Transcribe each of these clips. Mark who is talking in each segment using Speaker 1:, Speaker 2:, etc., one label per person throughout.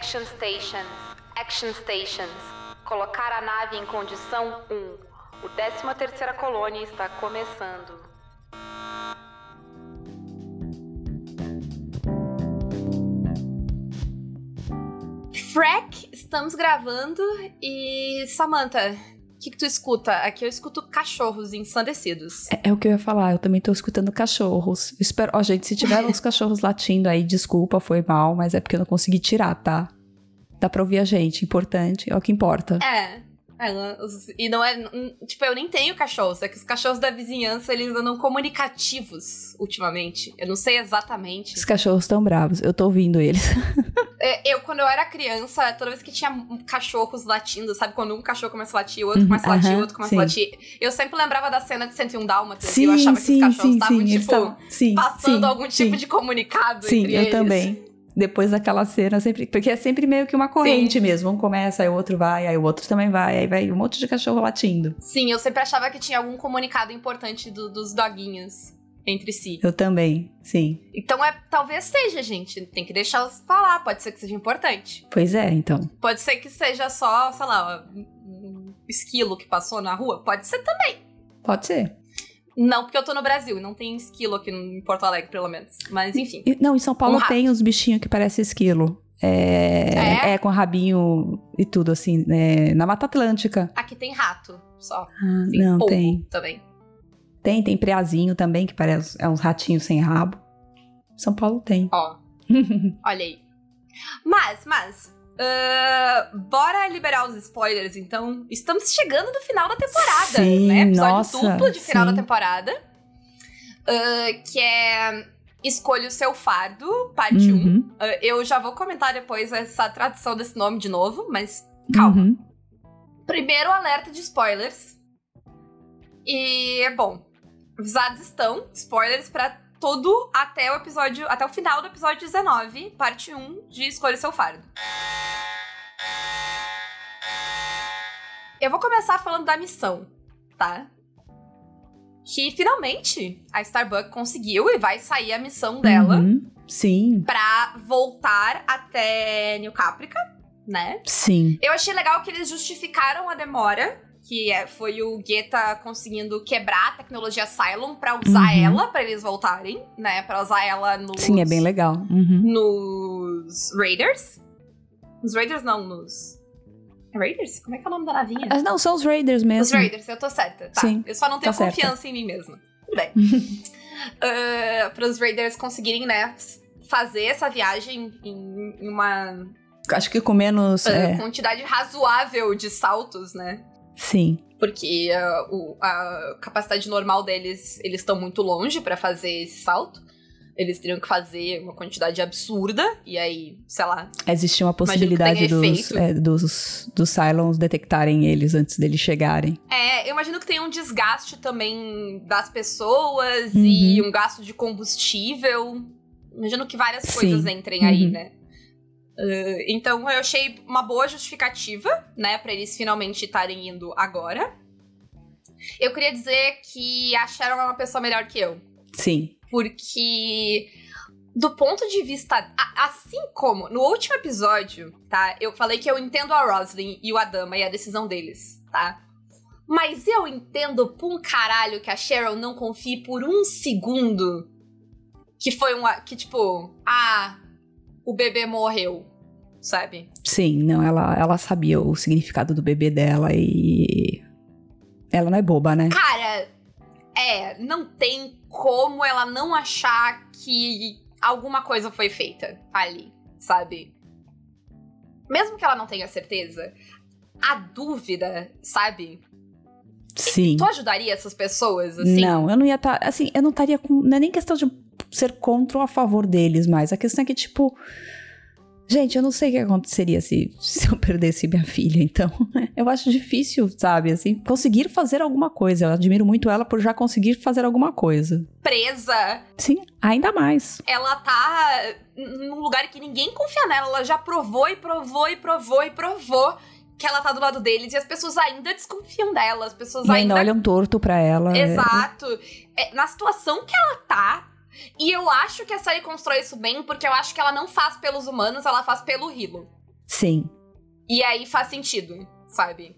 Speaker 1: Action Stations. Action Stations. Colocar a nave em condição 1. O 13 terceira colônia está começando.
Speaker 2: Frack, estamos gravando e Samantha, que, que tu escuta? Aqui eu escuto cachorros ensandecidos.
Speaker 3: É, é, o que eu ia falar, eu também tô escutando cachorros. espero, ó, gente, se tiver uns cachorros latindo aí, desculpa, foi mal, mas é porque eu não consegui tirar, tá? Dá pra ouvir a gente, importante, é o que importa.
Speaker 2: É, é, e não é. Tipo, eu nem tenho cachorros. É que os cachorros da vizinhança eles andam comunicativos ultimamente. Eu não sei exatamente.
Speaker 3: Os cachorros estão bravos. Eu tô ouvindo eles.
Speaker 2: É, eu, quando eu era criança, toda vez que tinha cachorros latindo, sabe? Quando um cachorro começa a latir, o outro começa a latir, o outro começa sim. a latir. Eu sempre lembrava da cena de 101 Dálmatas. Sim, e eu achava sim, que os cachorros estavam, tipo, tavam, passando algum tipo de comunicado
Speaker 3: sim,
Speaker 2: entre
Speaker 3: eu
Speaker 2: eles.
Speaker 3: também depois daquela cena, sempre. Porque é sempre meio que uma corrente Sim. mesmo. Um começa, aí o outro vai, aí o outro também vai, aí vai um monte de cachorro latindo.
Speaker 2: Sim, eu sempre achava que tinha algum comunicado importante do, dos doguinhos entre si.
Speaker 3: Eu também, sim.
Speaker 2: Então é, talvez seja, gente. Tem que deixá-los falar, pode ser que seja importante.
Speaker 3: Pois é, então.
Speaker 2: Pode ser que seja só, sei lá, um esquilo que passou na rua. Pode ser também.
Speaker 3: Pode ser.
Speaker 2: Não, porque eu tô no Brasil e não tem esquilo aqui em Porto Alegre, pelo menos. Mas enfim.
Speaker 3: Não, em São Paulo um tem uns bichinhos que parecem esquilo. É, é? é, com rabinho e tudo, assim, é, na Mata Atlântica.
Speaker 2: Aqui tem rato, só.
Speaker 3: Ah, assim, não, tem.
Speaker 2: Também.
Speaker 3: Tem, tem preazinho também, que parece é uns ratinhos sem rabo. São Paulo tem.
Speaker 2: Ó. olha aí. Mas, mas, Uh, bora liberar os spoilers, então. Estamos chegando no final da temporada,
Speaker 3: sim,
Speaker 2: né?
Speaker 3: Episódio nossa,
Speaker 2: duplo de final
Speaker 3: sim.
Speaker 2: da temporada. Uh, que é Escolha o Seu Fardo, parte 1. Uhum. Um. Uh, eu já vou comentar depois essa tradução desse nome de novo, mas calma. Uhum. Primeiro alerta de spoilers. E, bom, avisados estão, spoilers para todo até o episódio, até o final do episódio 19, parte 1 de Escolha Seu Fardo. Eu vou começar falando da missão, tá? Que finalmente a Starbucks conseguiu e vai sair a missão dela.
Speaker 3: Uhum, sim.
Speaker 2: Pra voltar até New Caprica, né?
Speaker 3: Sim.
Speaker 2: Eu achei legal que eles justificaram a demora que é, foi o Guetta conseguindo quebrar a tecnologia Cylon para usar uhum. ela para eles voltarem, né? Para usar ela nos
Speaker 3: Sim, é bem legal. Uhum.
Speaker 2: Nos Raiders. Nos Raiders não, nos Raiders? Como é que é o nome da navinha?
Speaker 3: Ah, não, são os Raiders mesmo.
Speaker 2: Os Raiders, eu tô certa. Tá.
Speaker 3: Sim,
Speaker 2: eu só não tenho
Speaker 3: tá
Speaker 2: confiança
Speaker 3: certa.
Speaker 2: em mim mesma. Tudo bem. uh, para os Raiders conseguirem, né, fazer essa viagem em uma
Speaker 3: Acho que com menos.
Speaker 2: uh,
Speaker 3: é...
Speaker 2: quantidade razoável de saltos, né?
Speaker 3: Sim.
Speaker 2: Porque uh, o, a capacidade normal deles, eles estão muito longe para fazer esse salto. Eles teriam que fazer uma quantidade absurda, e aí, sei lá.
Speaker 3: Existia uma possibilidade dos, é, dos, dos Cylons detectarem eles antes deles chegarem.
Speaker 2: É, eu imagino que tem um desgaste também das pessoas uhum. e um gasto de combustível. Imagino que várias
Speaker 3: Sim.
Speaker 2: coisas entrem
Speaker 3: uhum.
Speaker 2: aí, né? Uh, então eu achei uma boa justificativa, né, para eles finalmente estarem indo agora. Eu queria dizer que a Sharon é uma pessoa melhor que eu.
Speaker 3: Sim.
Speaker 2: Porque do ponto de vista. Assim como no último episódio, tá? Eu falei que eu entendo a Roslyn e o Adama e a decisão deles, tá? Mas eu entendo por um caralho que a Cheryl não confie por um segundo. Que foi um. Que tipo, ah, o bebê morreu, sabe?
Speaker 3: Sim, não, ela, ela sabia o significado do bebê dela e. Ela não é boba, né?
Speaker 2: Cara, é, não tem como ela não achar que alguma coisa foi feita ali, sabe? Mesmo que ela não tenha certeza, a dúvida, sabe?
Speaker 3: Sim.
Speaker 2: Tu ajudaria essas pessoas, assim?
Speaker 3: Não, eu não ia estar. Tá, assim, eu não estaria com. Não é nem questão de ser contra ou a favor deles, mas a questão é que, tipo. Gente, eu não sei o que aconteceria se, se eu perdesse minha filha, então eu acho difícil, sabe, assim, conseguir fazer alguma coisa. Eu admiro muito ela por já conseguir fazer alguma coisa.
Speaker 2: Presa.
Speaker 3: Sim, ainda mais.
Speaker 2: Ela tá num lugar que ninguém confia nela, ela já provou e provou e provou e provou que ela tá do lado deles e as pessoas ainda desconfiam dela, as pessoas
Speaker 3: e
Speaker 2: ainda...
Speaker 3: ainda olham torto pra ela.
Speaker 2: Exato. É, na situação que ela tá, e eu acho que a série constrói isso bem, porque eu acho que ela não faz pelos humanos, ela faz pelo Hilo.
Speaker 3: Sim.
Speaker 2: E aí faz sentido, sabe?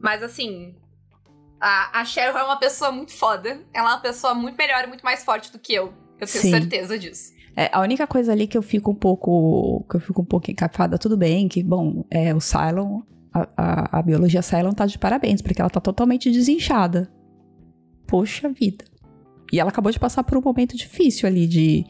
Speaker 2: Mas assim, a, a Cheryl é uma pessoa muito foda. Ela é uma pessoa muito melhor e muito mais forte do que eu. Eu tenho Sim. certeza disso.
Speaker 3: É, a única coisa ali que eu fico um pouco. que eu fico um pouco encafada, tudo bem, que, bom, é o Cylon. A, a, a biologia Cylon tá de parabéns, porque ela tá totalmente desinchada. Poxa vida. E ela acabou de passar por um momento difícil ali de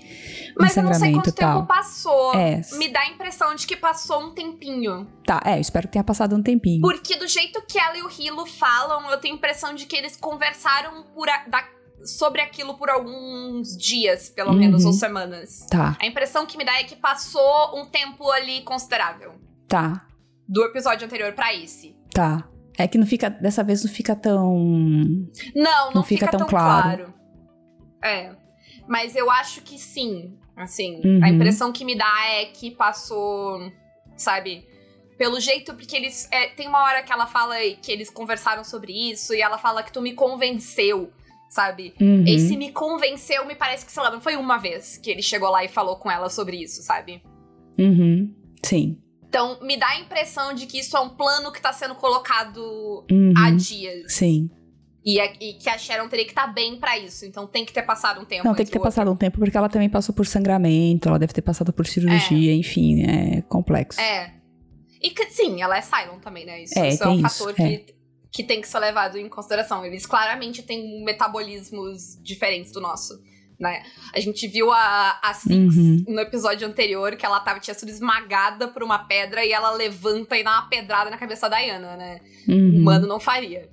Speaker 3: Mas eu não sei quanto
Speaker 2: tal. tempo passou. É. Me dá a impressão de que passou um tempinho.
Speaker 3: Tá, é, eu espero que tenha passado um tempinho.
Speaker 2: Porque do jeito que ela e o Hilo falam, eu tenho a impressão de que eles conversaram por a, da, sobre aquilo por alguns dias, pelo uhum. menos, ou semanas.
Speaker 3: Tá.
Speaker 2: A impressão que me dá é que passou um tempo ali considerável.
Speaker 3: Tá.
Speaker 2: Do episódio anterior para esse.
Speaker 3: Tá. É que não fica, dessa vez não fica tão.
Speaker 2: Não, não, não fica, fica, tão, claro. claro. É. Mas eu acho que sim. Assim, uhum. a impressão que me dá é que passou, sabe? Pelo jeito, porque eles. É, tem uma hora que ela fala que eles conversaram sobre isso e ela fala que tu me convenceu, sabe? Uhum. Esse me convenceu me parece que, sei lá, não foi uma vez que ele chegou lá e falou com ela sobre isso, sabe?
Speaker 3: Uhum. Sim.
Speaker 2: Então, me dá a impressão de que isso é um plano que tá sendo colocado uhum. há dias.
Speaker 3: Sim.
Speaker 2: E, a, e, que a Sharon teria que estar tá bem para isso. Então tem que ter passado um tempo.
Speaker 3: Não, tem que ter passado um tempo, porque ela também passou por sangramento, ela deve ter passado por cirurgia, é. enfim, é complexo.
Speaker 2: É. E que, sim, ela é Cylon também, né? Isso é, isso é um fator isso, que, é. que tem que ser levado em consideração. Eles claramente têm metabolismos diferentes do nosso. Né? A gente viu a, a Six uhum. no episódio anterior que ela tava, tinha sido esmagada por uma pedra e ela levanta e dá uma pedrada na cabeça da Diana, né? Uhum. O humano não faria.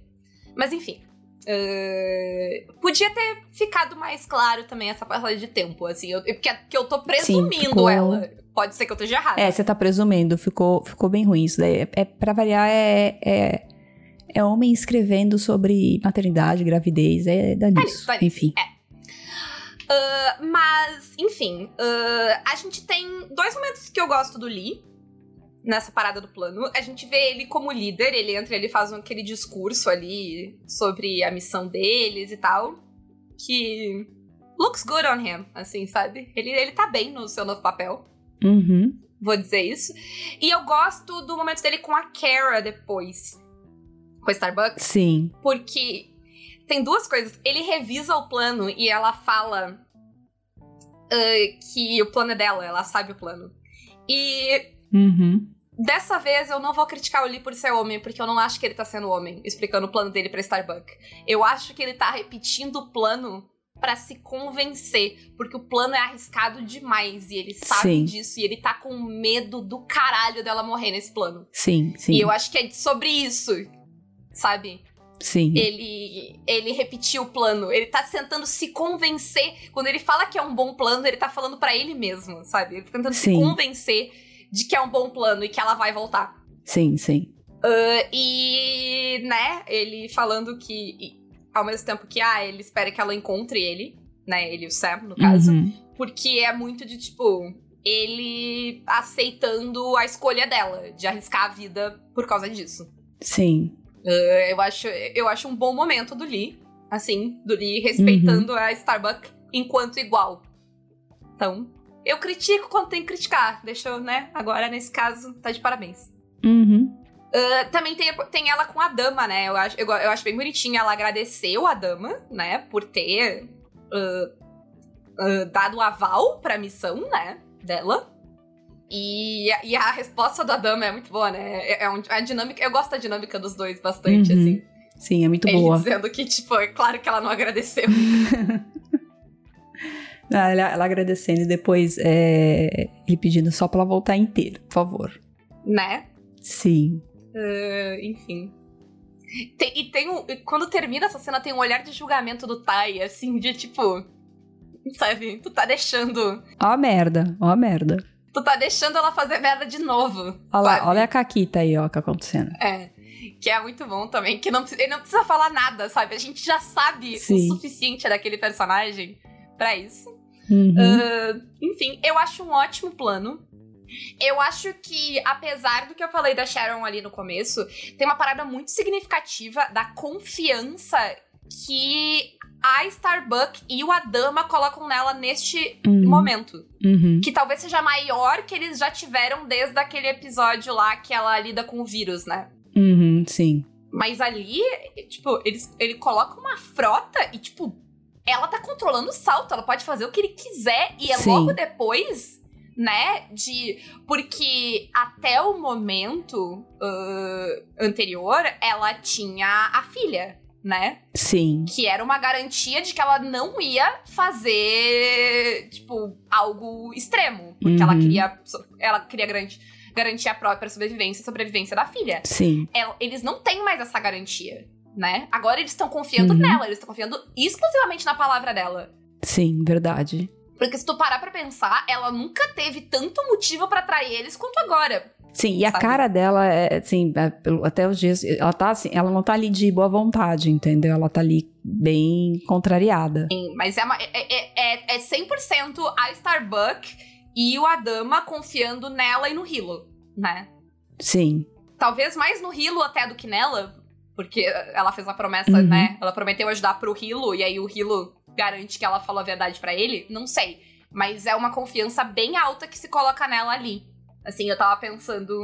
Speaker 2: Mas enfim, Uh, podia ter ficado mais claro também essa passagem de tempo, assim. Eu, porque, porque eu tô presumindo Sim, ficou... ela. Pode ser que eu esteja errada.
Speaker 3: É, você tá presumindo. Ficou, ficou bem ruim isso daí. É, é, pra variar, é, é, é homem escrevendo sobre maternidade, gravidez. É dá nisso. É, enfim.
Speaker 2: É. Uh, mas, enfim, uh, a gente tem dois momentos que eu gosto do Lee nessa parada do plano. A gente vê ele como líder, ele entra, ele faz aquele discurso ali sobre a missão deles e tal. Que looks good on him, assim, sabe? Ele, ele tá bem no seu novo papel.
Speaker 3: Uhum.
Speaker 2: Vou dizer isso. E eu gosto do momento dele com a Kara depois. Com a Starbucks.
Speaker 3: Sim.
Speaker 2: Porque tem duas coisas. Ele revisa o plano e ela fala uh, que o plano é dela, ela sabe o plano. E
Speaker 3: Uhum.
Speaker 2: Dessa vez eu não vou criticar o Lee por ser homem, porque eu não acho que ele tá sendo homem, explicando o plano dele pra Starbuck. Eu acho que ele tá repetindo o plano para se convencer, porque o plano é arriscado demais e ele sabe sim. disso e ele tá com medo do caralho dela morrer nesse plano.
Speaker 3: Sim, sim.
Speaker 2: E eu acho que é sobre isso, sabe?
Speaker 3: Sim.
Speaker 2: Ele, ele repetiu o plano. Ele tá tentando se convencer. Quando ele fala que é um bom plano, ele tá falando para ele mesmo, sabe? Ele tá tentando sim. se convencer de que é um bom plano e que ela vai voltar.
Speaker 3: Sim, sim.
Speaker 2: Uh, e, né, ele falando que, ao mesmo tempo que, ah, ele espera que ela encontre ele, né, ele e o Sam, no caso, uhum. porque é muito de, tipo, ele aceitando a escolha dela, de arriscar a vida por causa disso.
Speaker 3: Sim.
Speaker 2: Uh, eu, acho, eu acho um bom momento do Lee, assim, do Lee respeitando uhum. a Starbucks enquanto igual. Então, eu critico quando tem que criticar. Deixa eu, né? Agora, nesse caso, tá de parabéns.
Speaker 3: Uhum.
Speaker 2: Uh, também tem, tem ela com a dama, né? Eu acho, eu, eu acho bem bonitinha. Ela agradeceu a dama, né? Por ter uh, uh, dado o aval pra missão, né? Dela. E, e a resposta da dama é muito boa, né? É, é um, a dinâmica. Eu gosto da dinâmica dos dois bastante, uhum. assim.
Speaker 3: Sim, é muito Ele boa.
Speaker 2: dizendo que, tipo, é claro que ela não agradeceu.
Speaker 3: Ah, ela, ela, agradecendo e depois é, ele pedindo só pra ela voltar inteira, por favor.
Speaker 2: Né?
Speaker 3: Sim.
Speaker 2: Uh, enfim. Tem, e tem um. Quando termina essa cena, tem um olhar de julgamento do Tai, assim, de tipo. Sabe? Tu tá deixando.
Speaker 3: Ó a merda, ó a merda.
Speaker 2: Tu tá deixando ela fazer merda de novo.
Speaker 3: Olha lá, olha a Caquita aí, ó, que tá acontecendo.
Speaker 2: É. Que é muito bom também. Que não, ele não precisa falar nada, sabe? A gente já sabe Sim. o suficiente daquele personagem para isso.
Speaker 3: Uhum. Uh,
Speaker 2: enfim, eu acho um ótimo plano. Eu acho que, apesar do que eu falei da Sharon ali no começo, tem uma parada muito significativa da confiança que a Starbuck e o Adama colocam nela neste uhum. momento.
Speaker 3: Uhum.
Speaker 2: Que talvez seja maior que eles já tiveram desde aquele episódio lá que ela lida com o vírus, né?
Speaker 3: Uhum, sim.
Speaker 2: Mas ali, tipo, eles, ele coloca uma frota e, tipo, ela tá controlando o salto, ela pode fazer o que ele quiser. E é sim. logo depois, né, de. Porque até o momento uh, anterior, ela tinha a filha né?
Speaker 3: Sim.
Speaker 2: Que era uma garantia de que ela não ia fazer, tipo, algo extremo. Porque uhum. ela queria. Ela queria garantir, garantir a própria sobrevivência e sobrevivência da filha.
Speaker 3: Sim.
Speaker 2: Eles não têm mais essa garantia, né? Agora eles estão confiando uhum. nela, eles estão confiando exclusivamente na palavra dela.
Speaker 3: Sim, verdade.
Speaker 2: Porque se tu parar pra pensar, ela nunca teve tanto motivo para trair eles quanto agora.
Speaker 3: Sim, e a cara dela é, assim, é, até os dias, ela tá assim, ela não tá ali de boa vontade, entendeu? Ela tá ali bem contrariada.
Speaker 2: Sim, mas é, uma, é, é, é 100% a Starbuck e o Adama confiando nela e no Hilo, né?
Speaker 3: Sim.
Speaker 2: Talvez mais no Hilo até do que nela, porque ela fez a promessa, uhum. né? Ela prometeu ajudar pro Hilo, e aí o Hilo garante que ela falou a verdade para ele. Não sei. Mas é uma confiança bem alta que se coloca nela ali. Assim, eu tava pensando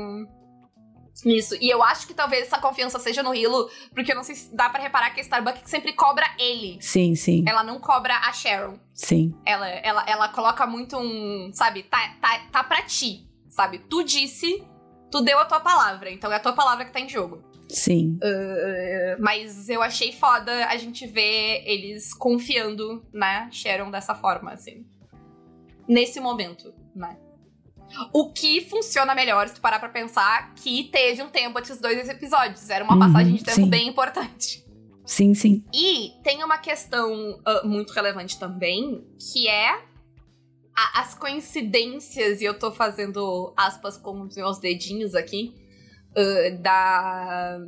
Speaker 2: nisso. E eu acho que talvez essa confiança seja no Hilo, porque eu não sei se dá para reparar que a Starbucks sempre cobra ele.
Speaker 3: Sim, sim.
Speaker 2: Ela não cobra a Sharon.
Speaker 3: Sim.
Speaker 2: Ela, ela, ela coloca muito um, sabe, tá, tá, tá pra ti, sabe? Tu disse, tu deu a tua palavra, então é a tua palavra que tá em jogo.
Speaker 3: Sim.
Speaker 2: Uh, mas eu achei foda a gente ver eles confiando na Sharon dessa forma, assim. Nesse momento, né? O que funciona melhor, se tu parar pra pensar, que teve um tempo entre os dois episódios. Era uma uhum, passagem de tempo
Speaker 3: sim.
Speaker 2: bem importante.
Speaker 3: Sim, sim.
Speaker 2: E tem uma questão uh, muito relevante também, que é a, as coincidências, e eu tô fazendo aspas com os meus dedinhos aqui, uh, da.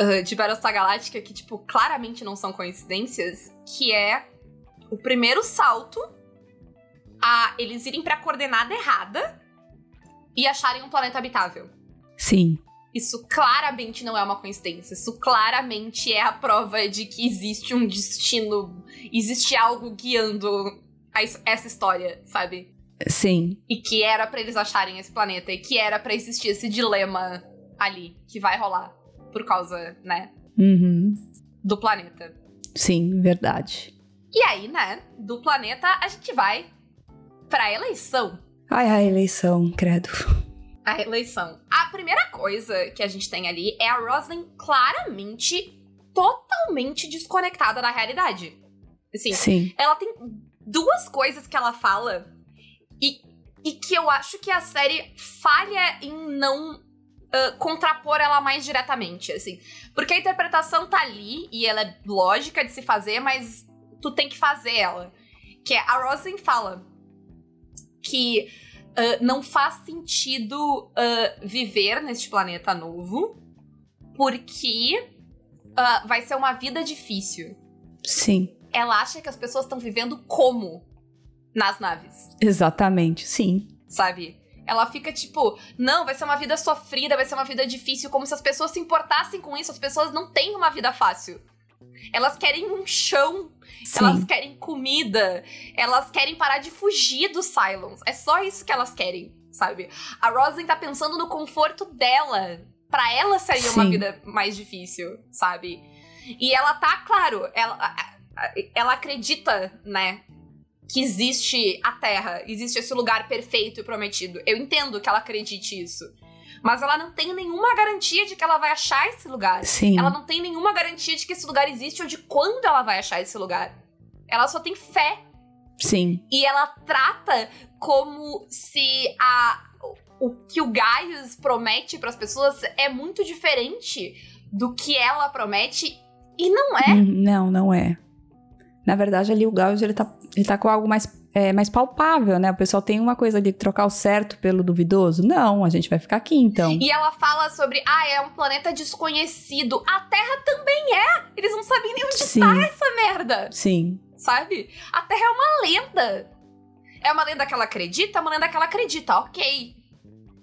Speaker 2: Uh, de Battlestar Galáctica, que, tipo, claramente não são coincidências, que é o primeiro salto a eles irem para a coordenada errada e acharem um planeta habitável.
Speaker 3: Sim.
Speaker 2: Isso claramente não é uma coincidência. Isso claramente é a prova de que existe um destino, existe algo guiando essa história, sabe?
Speaker 3: Sim.
Speaker 2: E que era para eles acharem esse planeta e que era para existir esse dilema ali que vai rolar por causa, né?
Speaker 3: Uhum.
Speaker 2: Do planeta.
Speaker 3: Sim, verdade.
Speaker 2: E aí, né, do planeta a gente vai pra eleição.
Speaker 3: Ai, a eleição, credo.
Speaker 2: A eleição. A primeira coisa que a gente tem ali é a Roslyn claramente, totalmente desconectada da realidade. Assim,
Speaker 3: Sim.
Speaker 2: ela tem duas coisas que ela fala e, que eu acho que a série falha em não uh, contrapor ela mais diretamente, assim. Porque a interpretação tá ali e ela é lógica de se fazer, mas tu tem que fazer ela. Que é, a Roslyn fala que uh, não faz sentido uh, viver neste planeta novo, porque vai ser uma vida difícil.
Speaker 3: Sim.
Speaker 2: Ela acha que as pessoas estão vivendo como nas naves.
Speaker 3: Exatamente, sim.
Speaker 2: Sabe? Ela fica tipo, não, vai ser uma vida sofrida, vai ser uma vida difícil, como se as pessoas se importassem com isso. As pessoas não têm uma vida fácil. Elas querem um chão, Sim. elas querem comida, elas querem parar de fugir dos Cylons. É só isso que elas querem, sabe? A Roslyn tá pensando no conforto dela. Pra ela seria Sim. uma vida mais difícil, sabe? E ela tá, claro, ela, ela acredita, né? Que existe a Terra, existe esse lugar perfeito e prometido. Eu entendo que ela acredite isso mas ela não tem nenhuma garantia de que ela vai achar esse lugar.
Speaker 3: Sim.
Speaker 2: Ela não tem nenhuma garantia de que esse lugar existe ou de quando ela vai achar esse lugar. Ela só tem fé.
Speaker 3: Sim.
Speaker 2: E ela trata como se a o que o Gaius promete para as pessoas é muito diferente do que ela promete e não é.
Speaker 3: Hum, não, não é. Na verdade, ali o Gaius ele tá, ele tá com algo mais é, mais palpável, né? O pessoal tem uma coisa de trocar o certo pelo duvidoso. Não, a gente vai ficar aqui então.
Speaker 2: E ela fala sobre, ah, é um planeta desconhecido. A Terra também é! Eles não sabem nem onde Sim. tá essa merda.
Speaker 3: Sim.
Speaker 2: Sabe? A Terra é uma lenda. É uma lenda que ela acredita, é uma lenda que ela acredita, ok.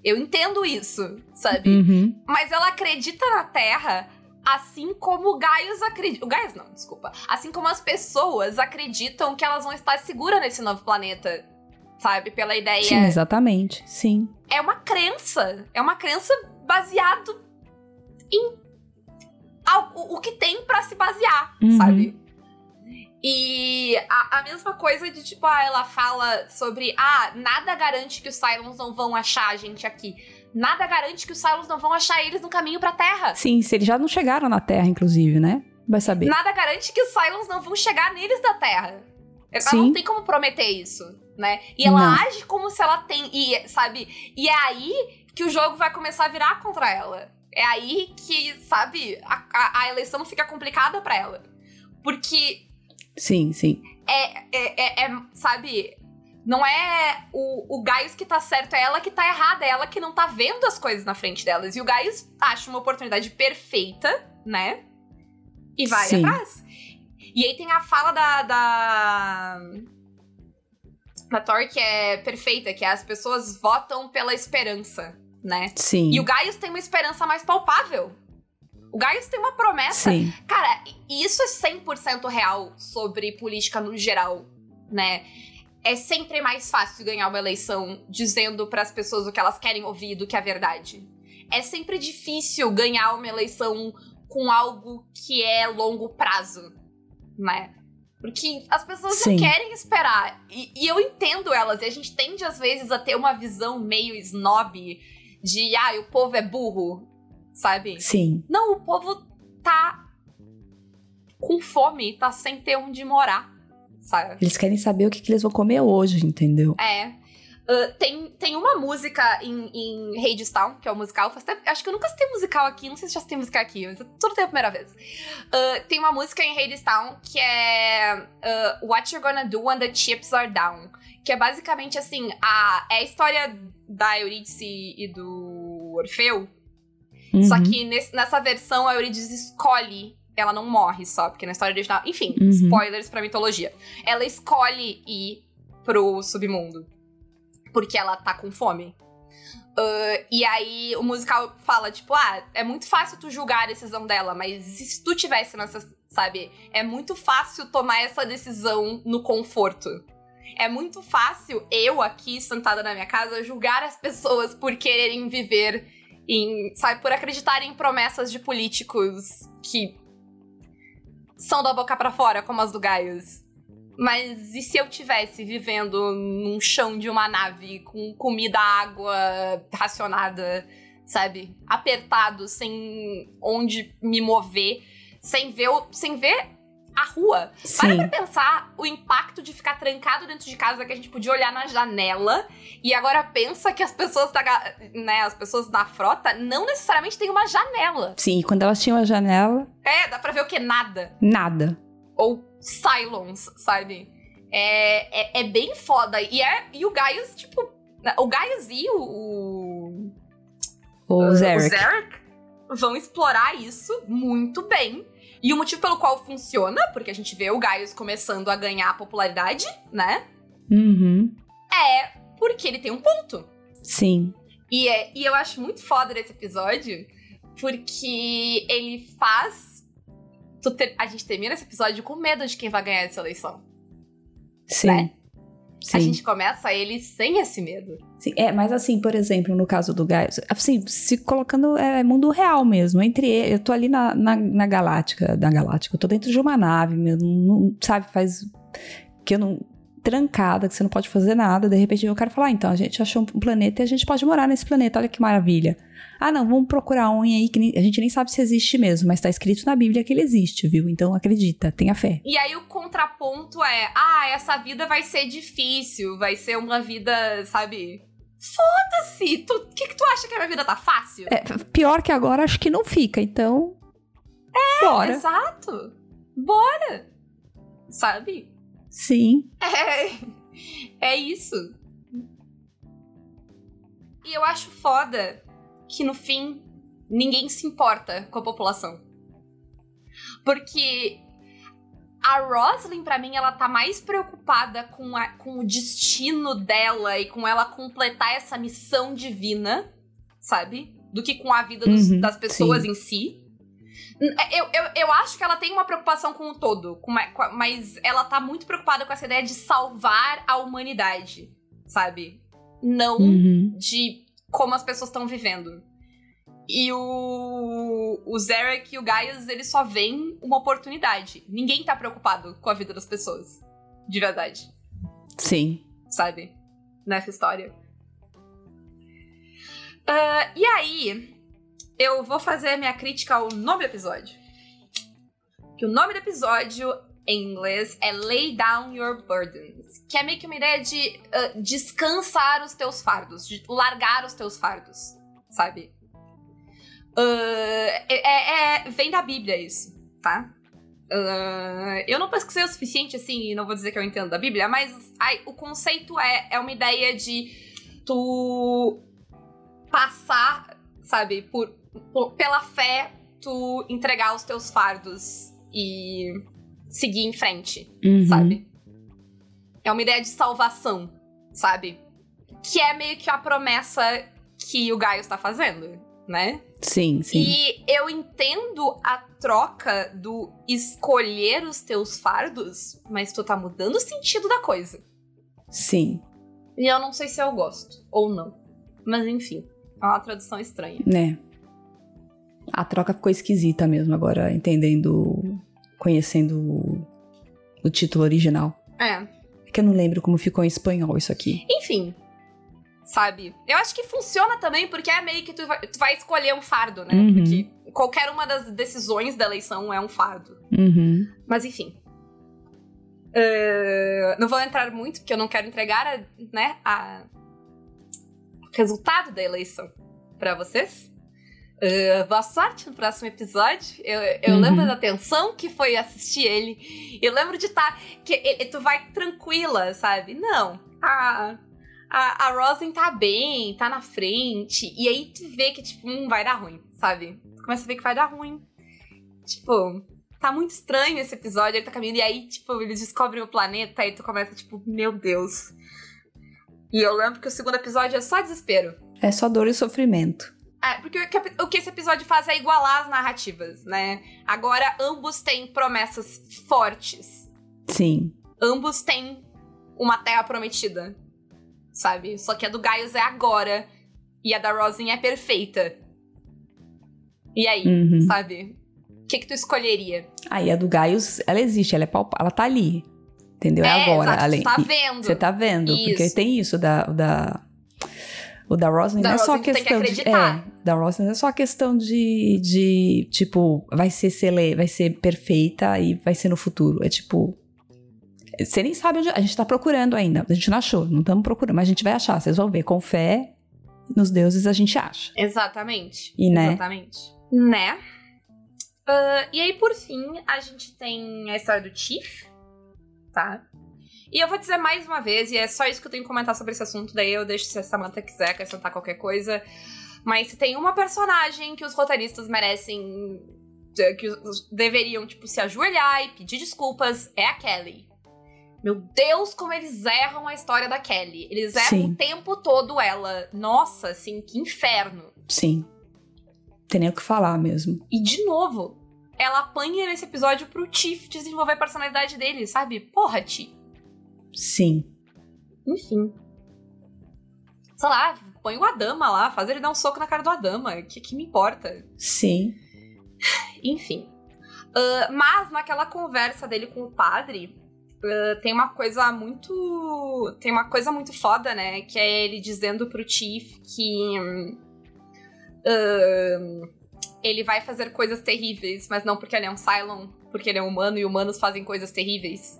Speaker 2: Eu entendo isso, sabe?
Speaker 3: Uhum.
Speaker 2: Mas ela acredita na Terra Assim como o Gaius acredita. O Gaius não, desculpa. Assim como as pessoas acreditam que elas vão estar seguras nesse novo planeta. Sabe? Pela ideia.
Speaker 3: Sim, exatamente. Sim.
Speaker 2: É uma crença. É uma crença baseado em o, o que tem para se basear, uhum. sabe? E a, a, mesma coisa de, tipo, ah, ela fala sobre, ah, nada garante que os Cylons não vão achar a gente aqui. Nada garante que os Cylons não vão achar eles no caminho pra Terra.
Speaker 3: Sim, se eles já não chegaram na Terra, inclusive, né? Vai saber.
Speaker 2: Nada garante que os Cylons não vão chegar neles da Terra. Ela Sim. não tem como prometer isso, né? E ela não. age como se ela tem, e, sabe? E é aí que o jogo vai começar a virar contra ela. É aí que, sabe, a, a, a eleição fica complicada para ela. Porque
Speaker 3: Sim, sim.
Speaker 2: É, é, é, é, sabe, não é o, o Gaius que tá certo, é ela que tá errada, é ela que não tá vendo as coisas na frente delas. E o Gaius acha uma oportunidade perfeita, né? E vai Sim. atrás. E aí tem a fala da. da. da Thor que é perfeita, que é as pessoas votam pela esperança, né?
Speaker 3: Sim.
Speaker 2: E o Gaius tem uma esperança mais palpável. O Gaius tem uma promessa.
Speaker 3: Sim.
Speaker 2: Cara, isso é 100% real sobre política no geral, né? É sempre mais fácil ganhar uma eleição dizendo para as pessoas o que elas querem ouvir do que a verdade. É sempre difícil ganhar uma eleição com algo que é longo prazo, né? Porque as pessoas Sim. não querem esperar. E, e, eu entendo elas. E a gente tende, às vezes, a ter uma visão meio snob de, ah, o povo é burro sabe?
Speaker 3: Sim.
Speaker 2: Não, o povo tá com fome, tá sem ter onde morar, sabe?
Speaker 3: Eles querem saber o que, que eles vão comer hoje, entendeu?
Speaker 2: É. Uh, tem, tem uma música em, em Hadestown, que é o musical. Faz tempo, acho que eu nunca citei musical aqui, não sei se já citei musical aqui, mas tudo tem a primeira vez. Uh, tem uma música em Hadestown que é uh, What You're Gonna Do When the Chips Are Down. Que é basicamente assim: a, é a história da Eurídice e do Orfeu, Uhum. Só que nesse, nessa versão a Eurídice escolhe ela não morre só, porque na história original. Enfim, uhum. spoilers pra mitologia. Ela escolhe ir pro submundo. Porque ela tá com fome. Uh, e aí o musical fala, tipo, ah, é muito fácil tu julgar a decisão dela, mas se tu tivesse nessa. Sabe? É muito fácil tomar essa decisão no conforto. É muito fácil eu aqui, sentada na minha casa, julgar as pessoas por quererem viver em, sabe, por acreditar em promessas de políticos que são da boca para fora, como as do Gaius. Mas e se eu tivesse vivendo num chão de uma nave com comida, água racionada, sabe? Apertado, sem onde me mover, sem ver, sem ver a rua. Sim. Para pra pensar o impacto de ficar trancado dentro de casa que a gente podia olhar na janela. E agora pensa que as pessoas da, né, as pessoas da frota não necessariamente têm uma janela.
Speaker 3: Sim, quando elas tinham a janela.
Speaker 2: É, dá pra ver o que? Nada.
Speaker 3: Nada.
Speaker 2: Ou Cylons, sabe? É, é, é, bem foda. E, é, e o Gaius, tipo. O Gaius e o. O,
Speaker 3: o Zarek.
Speaker 2: O Zarek vão explorar isso muito bem. E o motivo pelo qual funciona, porque a gente vê o Gaius começando a ganhar popularidade, né?
Speaker 3: Uhum.
Speaker 2: É porque ele tem um ponto.
Speaker 3: Sim.
Speaker 2: E, é, e eu acho muito foda desse episódio, porque ele faz. Ter, a gente termina esse episódio com medo de quem vai ganhar essa eleição.
Speaker 3: Sim. Né?
Speaker 2: Sim. A gente começa ele sem esse medo.
Speaker 3: Sim, é, mas assim, por exemplo, no caso do Gaio, assim, se colocando é, mundo real mesmo, entre eu tô ali na, na, na galáctica, na galáctica, eu tô dentro de uma nave mesmo, não, sabe, faz que eu não trancada, que você não pode fazer nada, de repente eu quero falar, ah, então, a gente achou um planeta e a gente pode morar nesse planeta, olha que maravilha. Ah, não, vamos procurar um aí que a gente nem sabe se existe mesmo, mas tá escrito na Bíblia que ele existe, viu? Então acredita, tenha fé.
Speaker 2: E aí o contraponto é: ah, essa vida vai ser difícil, vai ser uma vida, sabe? Foda-se! O que, que tu acha que a minha vida tá fácil?
Speaker 3: É, pior que agora, acho que não fica, então.
Speaker 2: É, bora. exato. Bora! Sabe?
Speaker 3: Sim.
Speaker 2: É, é isso. E eu acho foda que no fim ninguém se importa com a população. Porque a Roslyn, para mim, ela tá mais preocupada com, a, com o destino dela e com ela completar essa missão divina, sabe? Do que com a vida dos, uhum, das pessoas sim. em si. É, eu, eu, eu acho que ela tem uma preocupação com o todo, com uma, com, mas ela tá muito preocupada com essa ideia de salvar a humanidade, sabe? Não uhum. de como as pessoas estão vivendo. E o, o Zarek e o Gaius, eles só veem uma oportunidade. Ninguém tá preocupado com a vida das pessoas. De verdade.
Speaker 3: Sim.
Speaker 2: Sabe? Nessa história. Uh, e aí, eu vou fazer minha crítica ao nome do episódio. Que o nome do episódio em inglês é Lay Down Your Burdens, que é meio que uma ideia de uh, descansar os teus fardos, de largar os teus fardos, sabe? Uh, é, é, vem da Bíblia isso, tá? Uh, eu não pesquisei o suficiente assim, e não vou dizer que eu entendo da Bíblia, mas ai, o conceito é, é uma ideia de tu passar, sabe, por, por, pela fé, tu entregar os teus fardos e seguir em frente, uhum. sabe? É uma ideia de salvação, sabe? Que é meio que a promessa que o Gaio está fazendo, né?
Speaker 3: Sim, sim.
Speaker 2: E eu entendo a troca do escolher os teus fardos, mas tu tá mudando o sentido da coisa.
Speaker 3: Sim.
Speaker 2: E eu não sei se eu gosto ou não. Mas enfim, uma tradução estranha.
Speaker 3: Né. A troca ficou esquisita mesmo agora, entendendo, conhecendo o, o título original.
Speaker 2: É.
Speaker 3: É que eu não lembro como ficou em espanhol isso aqui.
Speaker 2: Enfim, sabe? Eu acho que funciona também porque é meio que tu vai, tu vai escolher um fardo, né? Uhum. Porque qualquer uma das decisões da eleição é um fardo.
Speaker 3: Uhum.
Speaker 2: Mas enfim. Uh, não vou entrar muito, porque eu não quero entregar a, né, a resultado da eleição para vocês. Uh, boa sorte no próximo episódio. Eu, eu uhum. lembro da tensão que foi assistir ele. Eu lembro de estar. Tá, que ele, tu vai tranquila, sabe? Não. A, a, a Rosin tá bem, tá na frente. E aí tu vê que, tipo, hum, vai dar ruim, sabe? Tu começa a ver que vai dar ruim. Tipo, tá muito estranho esse episódio. Ele tá caminhando. E aí, tipo, eles descobrem o planeta. E tu começa, tipo, meu Deus. E eu lembro que o segundo episódio é só desespero.
Speaker 3: É só dor e sofrimento.
Speaker 2: É, porque o que esse episódio faz é igualar as narrativas, né? Agora ambos têm promessas fortes.
Speaker 3: Sim.
Speaker 2: Ambos têm uma terra prometida sabe? Só que a do Gaius é agora e a da Rosin é perfeita. E aí, uhum. sabe? O que, que tu escolheria?
Speaker 3: Aí a do Gaius, ela existe, ela é palpável, ela tá ali. Entendeu? É, é agora.
Speaker 2: Exato, além, você tá vendo.
Speaker 3: Você tá vendo, isso. porque tem isso da, da o da Roslyn não é só questão
Speaker 2: que de.
Speaker 3: É, da Roslyn não é só questão de, de tipo, vai ser cele, vai ser perfeita e vai ser no futuro. É tipo, você nem sabe onde. A gente tá procurando ainda. A gente não achou, não estamos procurando, mas a gente vai achar. Vocês vão ver. Com fé nos deuses a gente acha.
Speaker 2: Exatamente.
Speaker 3: E né?
Speaker 2: Exatamente. Né? Uh, e aí, por fim, a gente tem a história do Chief, tá? E eu vou dizer mais uma vez, e é só isso que eu tenho que comentar sobre esse assunto, daí eu deixo se a Samantha quiser acrescentar qualquer coisa. Mas se tem uma personagem que os roteiristas merecem. que deveriam, tipo, se ajoelhar e pedir desculpas, é a Kelly. Meu Deus, como eles erram a história da Kelly. Eles erram Sim. o tempo todo ela. Nossa, assim, que inferno.
Speaker 3: Sim. Tem nem o que falar mesmo.
Speaker 2: E de novo, ela apanha nesse episódio pro Tiff desenvolver a personalidade dele, sabe? Porra, Ti.
Speaker 3: Sim.
Speaker 2: Enfim. Sei lá, põe o Adama lá, faz ele dar um soco na cara do Adama. Que, que me importa?
Speaker 3: Sim.
Speaker 2: Enfim. Uh, mas naquela conversa dele com o padre, Uh, tem uma coisa muito. Tem uma coisa muito foda, né? Que é ele dizendo pro Chief que. Uh, ele vai fazer coisas terríveis, mas não porque ele é um Cylon, porque ele é humano e humanos fazem coisas terríveis.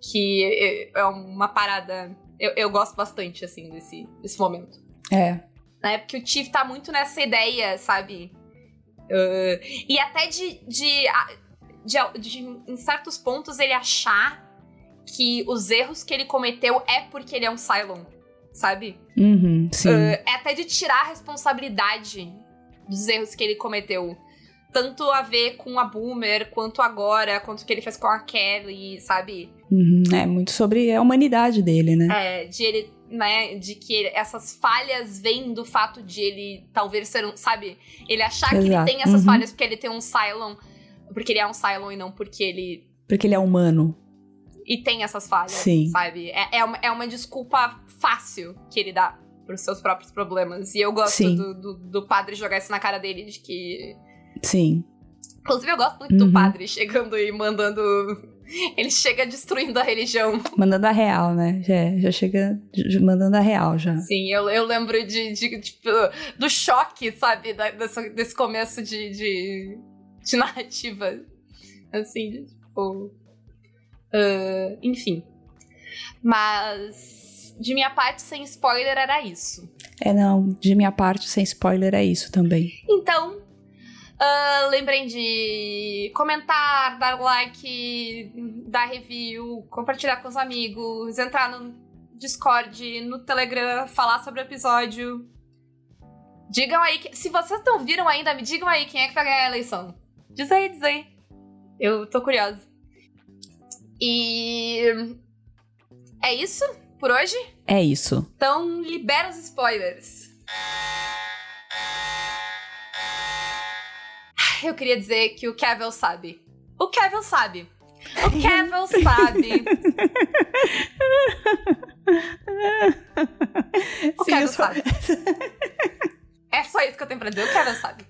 Speaker 2: Que é uma parada. Eu, eu gosto bastante, assim, desse, desse momento.
Speaker 3: É.
Speaker 2: Né? Porque o Chief tá muito nessa ideia, sabe? Uh, e até de, de de, de, em certos pontos, ele achar que os erros que ele cometeu é porque ele é um Cylon, sabe?
Speaker 3: Uhum, sim. Uh,
Speaker 2: é até de tirar a responsabilidade dos erros que ele cometeu. tanto a ver com a Boomer, quanto agora, quanto o que ele fez com a Kelly, sabe?
Speaker 3: Uhum, é muito sobre a humanidade dele, né?
Speaker 2: É, de ele, né, de que ele, essas falhas vêm do fato de ele talvez ser um, sabe? Ele achar Exato. que ele tem essas uhum. falhas porque ele tem um Cylon, porque ele é um Cylon e não porque ele...
Speaker 3: Porque ele é humano.
Speaker 2: E tem essas falhas, Sim. sabe? É, é, uma, é uma desculpa fácil que ele dá pros seus próprios problemas. E eu gosto do, do, do padre jogar isso na cara dele, de que
Speaker 3: Sim.
Speaker 2: Inclusive, eu gosto muito uhum. do padre chegando e mandando. Ele chega destruindo a religião.
Speaker 3: Mandando a real, né? Já, já chega mandando a real já.
Speaker 2: Sim, eu, eu lembro de, de tipo, do choque, sabe? Da, desse, desse começo de, de, de narrativa. Assim, de, tipo. Uh, enfim. Mas. De minha parte, sem spoiler, era isso.
Speaker 3: É, não. De minha parte, sem spoiler, é isso também.
Speaker 2: Então, Uh, lembrem de comentar, dar like, dar review, compartilhar com os amigos, entrar no Discord, no Telegram, falar sobre o episódio. Digam aí, que, se vocês não viram ainda, me digam aí quem é que vai ganhar a eleição. Diz aí, diz aí. Eu tô curiosa. E. É isso por hoje?
Speaker 3: É isso.
Speaker 2: Então, libera os spoilers. eu queria dizer que o Kevin sabe. O Kevin sabe. O Kevin sabe. o sou... sabe. É só isso que eu tenho pra dizer. O Kevin sabe.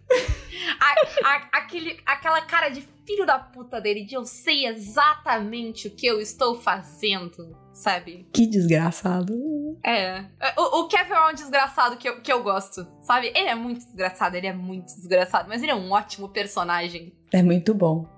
Speaker 2: A, a, aquele, aquela cara de filho da puta dele, de eu sei exatamente o que eu estou fazendo, sabe?
Speaker 3: Que desgraçado.
Speaker 2: É. O, o Kevin é um desgraçado que eu, que eu gosto, sabe? Ele é muito desgraçado, ele é muito desgraçado, mas ele é um ótimo personagem.
Speaker 3: É muito bom.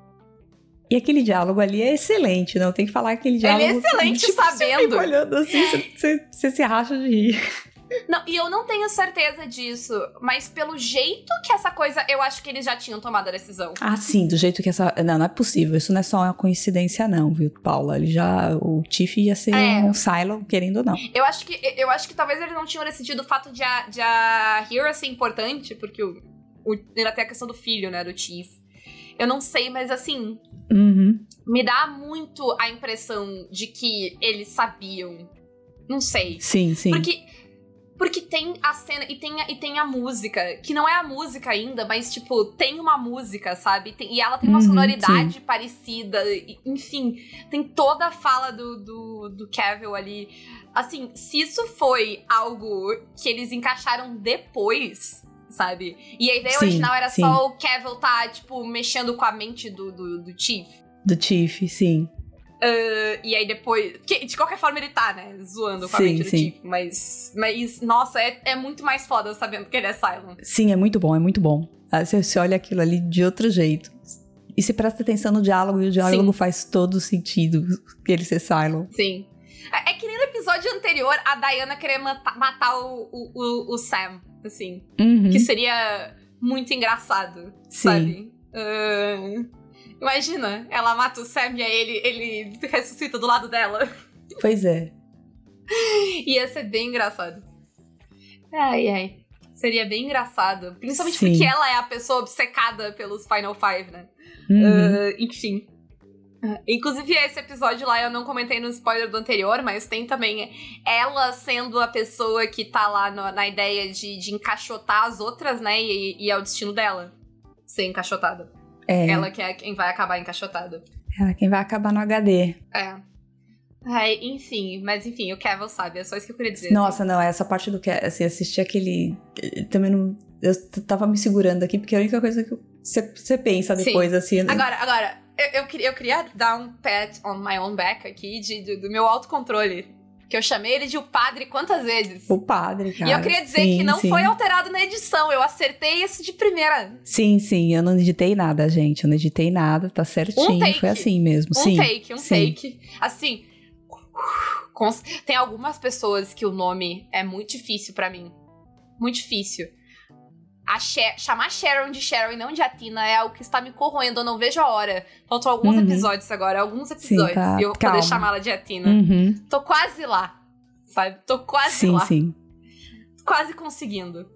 Speaker 3: E aquele diálogo ali é excelente, não? Tem que falar aquele diálogo.
Speaker 2: Ele é excelente tipo, sabendo. Você
Speaker 3: olhando assim, você, você, você se racha de rir.
Speaker 2: Não, e eu não tenho certeza disso, mas pelo jeito que essa coisa, eu acho que eles já tinham tomado a decisão.
Speaker 3: Ah, sim, do jeito que essa. Não, não é possível. Isso não é só uma coincidência, não, viu, Paula? Ele já. O Tiff ia ser é. um Silo, querendo ou não.
Speaker 2: Eu acho que, eu acho que talvez eles não tinham decidido o fato de a, de a Hero ser importante, porque o, o, ainda tem a questão do filho, né, do Tiff. Eu não sei, mas assim.
Speaker 3: Uhum.
Speaker 2: Me dá muito a impressão de que eles sabiam. Não sei.
Speaker 3: Sim, sim.
Speaker 2: Porque porque tem a cena e tem a, e tem a música, que não é a música ainda, mas, tipo, tem uma música, sabe? Tem, e ela tem uma uhum, sonoridade sim. parecida. E, enfim, tem toda a fala do, do, do Kevin ali. Assim, se isso foi algo que eles encaixaram depois, sabe? E a ideia sim, original era sim. só o Kevin tá, tipo, mexendo com a mente do, do, do Chief.
Speaker 3: Do Chief, sim.
Speaker 2: Uh, e aí depois. Que, de qualquer forma ele tá, né? Zoando com sim, a mente do sim. tipo. Mas, mas nossa, é, é muito mais foda sabendo que ele é Cylon.
Speaker 3: Sim, é muito bom, é muito bom. Aí você, você olha aquilo ali de outro jeito. E se presta atenção no diálogo, e o diálogo sim. faz todo sentido que ele ser Cylon.
Speaker 2: Sim. É, é, que nem no episódio anterior, a Diana querer matar, matar o, o, o, Sam, assim.
Speaker 3: Uhum.
Speaker 2: Que seria muito engraçado, Sim. sabe? Uh... Imagina, ela mata o Sam e aí ele, ele ressuscita do lado dela.
Speaker 3: Pois é.
Speaker 2: Ia ser bem engraçado. Ai, ai. Seria bem engraçado. Principalmente Sim. porque ela é a pessoa obcecada pelos Final Five, né? Uhum. Uh, enfim. Uh, inclusive, esse episódio lá eu não comentei no spoiler do anterior, mas tem também ela sendo a pessoa que tá lá no, na ideia de, de encaixotar as outras, né? E, e é o destino dela ser encaixotada. É. Ela que é quem vai acabar encaixotada.
Speaker 3: Ela é quem vai acabar no HD.
Speaker 2: É. Ai, enfim, mas enfim, o Kevin sabe, é só isso que eu queria dizer.
Speaker 3: Nossa, assim. não, essa parte do que assim, assistir aquele. Também não. Eu tava me segurando aqui, porque é a única coisa que você pensa depois, Sim. assim.
Speaker 2: Né? Agora, agora, eu, eu, queria, eu queria dar um pat on my own back aqui de, de do meu autocontrole. Que eu chamei ele de o padre quantas vezes?
Speaker 3: O padre, cara.
Speaker 2: E eu queria dizer sim, que não sim. foi alterado na edição. Eu acertei isso de primeira.
Speaker 3: Sim, sim. Eu não editei nada, gente. Eu não editei nada. Tá certinho. Um take. Foi assim mesmo.
Speaker 2: Um
Speaker 3: sim,
Speaker 2: take, um sim. take. Assim. Tem algumas pessoas que o nome é muito difícil para mim. Muito difícil Cher, chamar Sharon de Sharon e não de Atina é algo que está me corroendo, eu não vejo a hora. Faltam alguns uhum. episódios agora, alguns episódios, sim, tá. e eu Calma. poder chamá-la de Atina.
Speaker 3: Uhum.
Speaker 2: Tô quase lá, sabe? Tô quase
Speaker 3: sim,
Speaker 2: lá.
Speaker 3: Sim,
Speaker 2: Quase conseguindo.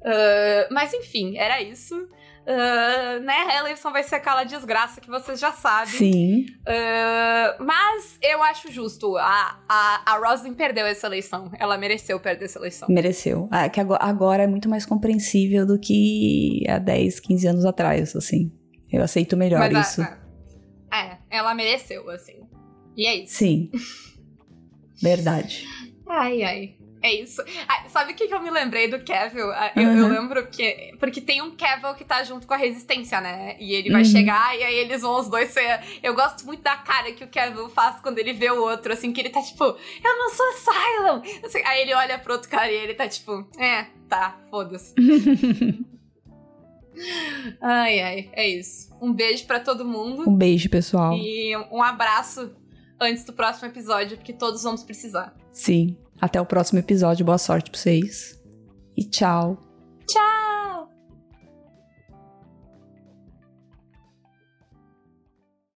Speaker 2: Uh, mas enfim, era isso. Uh, né, a eleição vai ser aquela desgraça que vocês já sabem.
Speaker 3: Sim.
Speaker 2: Uh, mas eu acho justo. A, a, a Roslyn perdeu essa eleição. Ela mereceu perder essa eleição.
Speaker 3: Mereceu. Ah, que agora, agora é muito mais compreensível do que há 10, 15 anos atrás, assim. Eu aceito melhor mas, isso.
Speaker 2: é, ela mereceu, assim. E é isso.
Speaker 3: Sim. Verdade.
Speaker 2: Ai, ai. É isso. Ah, sabe o que, que eu me lembrei do Kevin? Ah, eu, uhum. eu, lembro que. Porque tem um Kevin que tá junto com a Resistência, né? E ele vai uhum. chegar e aí eles vão os dois ser. Eu gosto muito da cara que o Kevin faz quando ele vê o outro, assim, que ele tá tipo, eu não sou Cylon! Assim, aí ele olha pro outro cara e ele tá tipo, é, tá, foda-se. ai, ai, é isso. Um beijo para todo mundo.
Speaker 3: Um beijo, pessoal.
Speaker 2: E um abraço antes do próximo episódio, porque todos vamos precisar.
Speaker 3: Sim. Até o próximo episódio. Boa sorte pra vocês. E tchau. Tchau!